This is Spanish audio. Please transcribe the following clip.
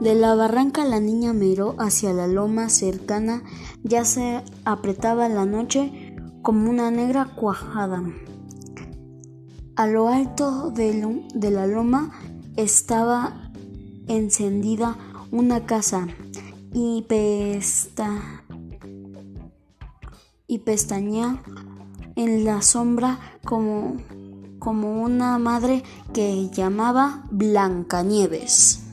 De la barranca la niña miró hacia la loma cercana, ya se apretaba la noche como una negra cuajada. A lo alto de, la loma estaba encendida una casa y, pesta, y pestañea en la sombra como, como una madre que llamaba Blancanieves.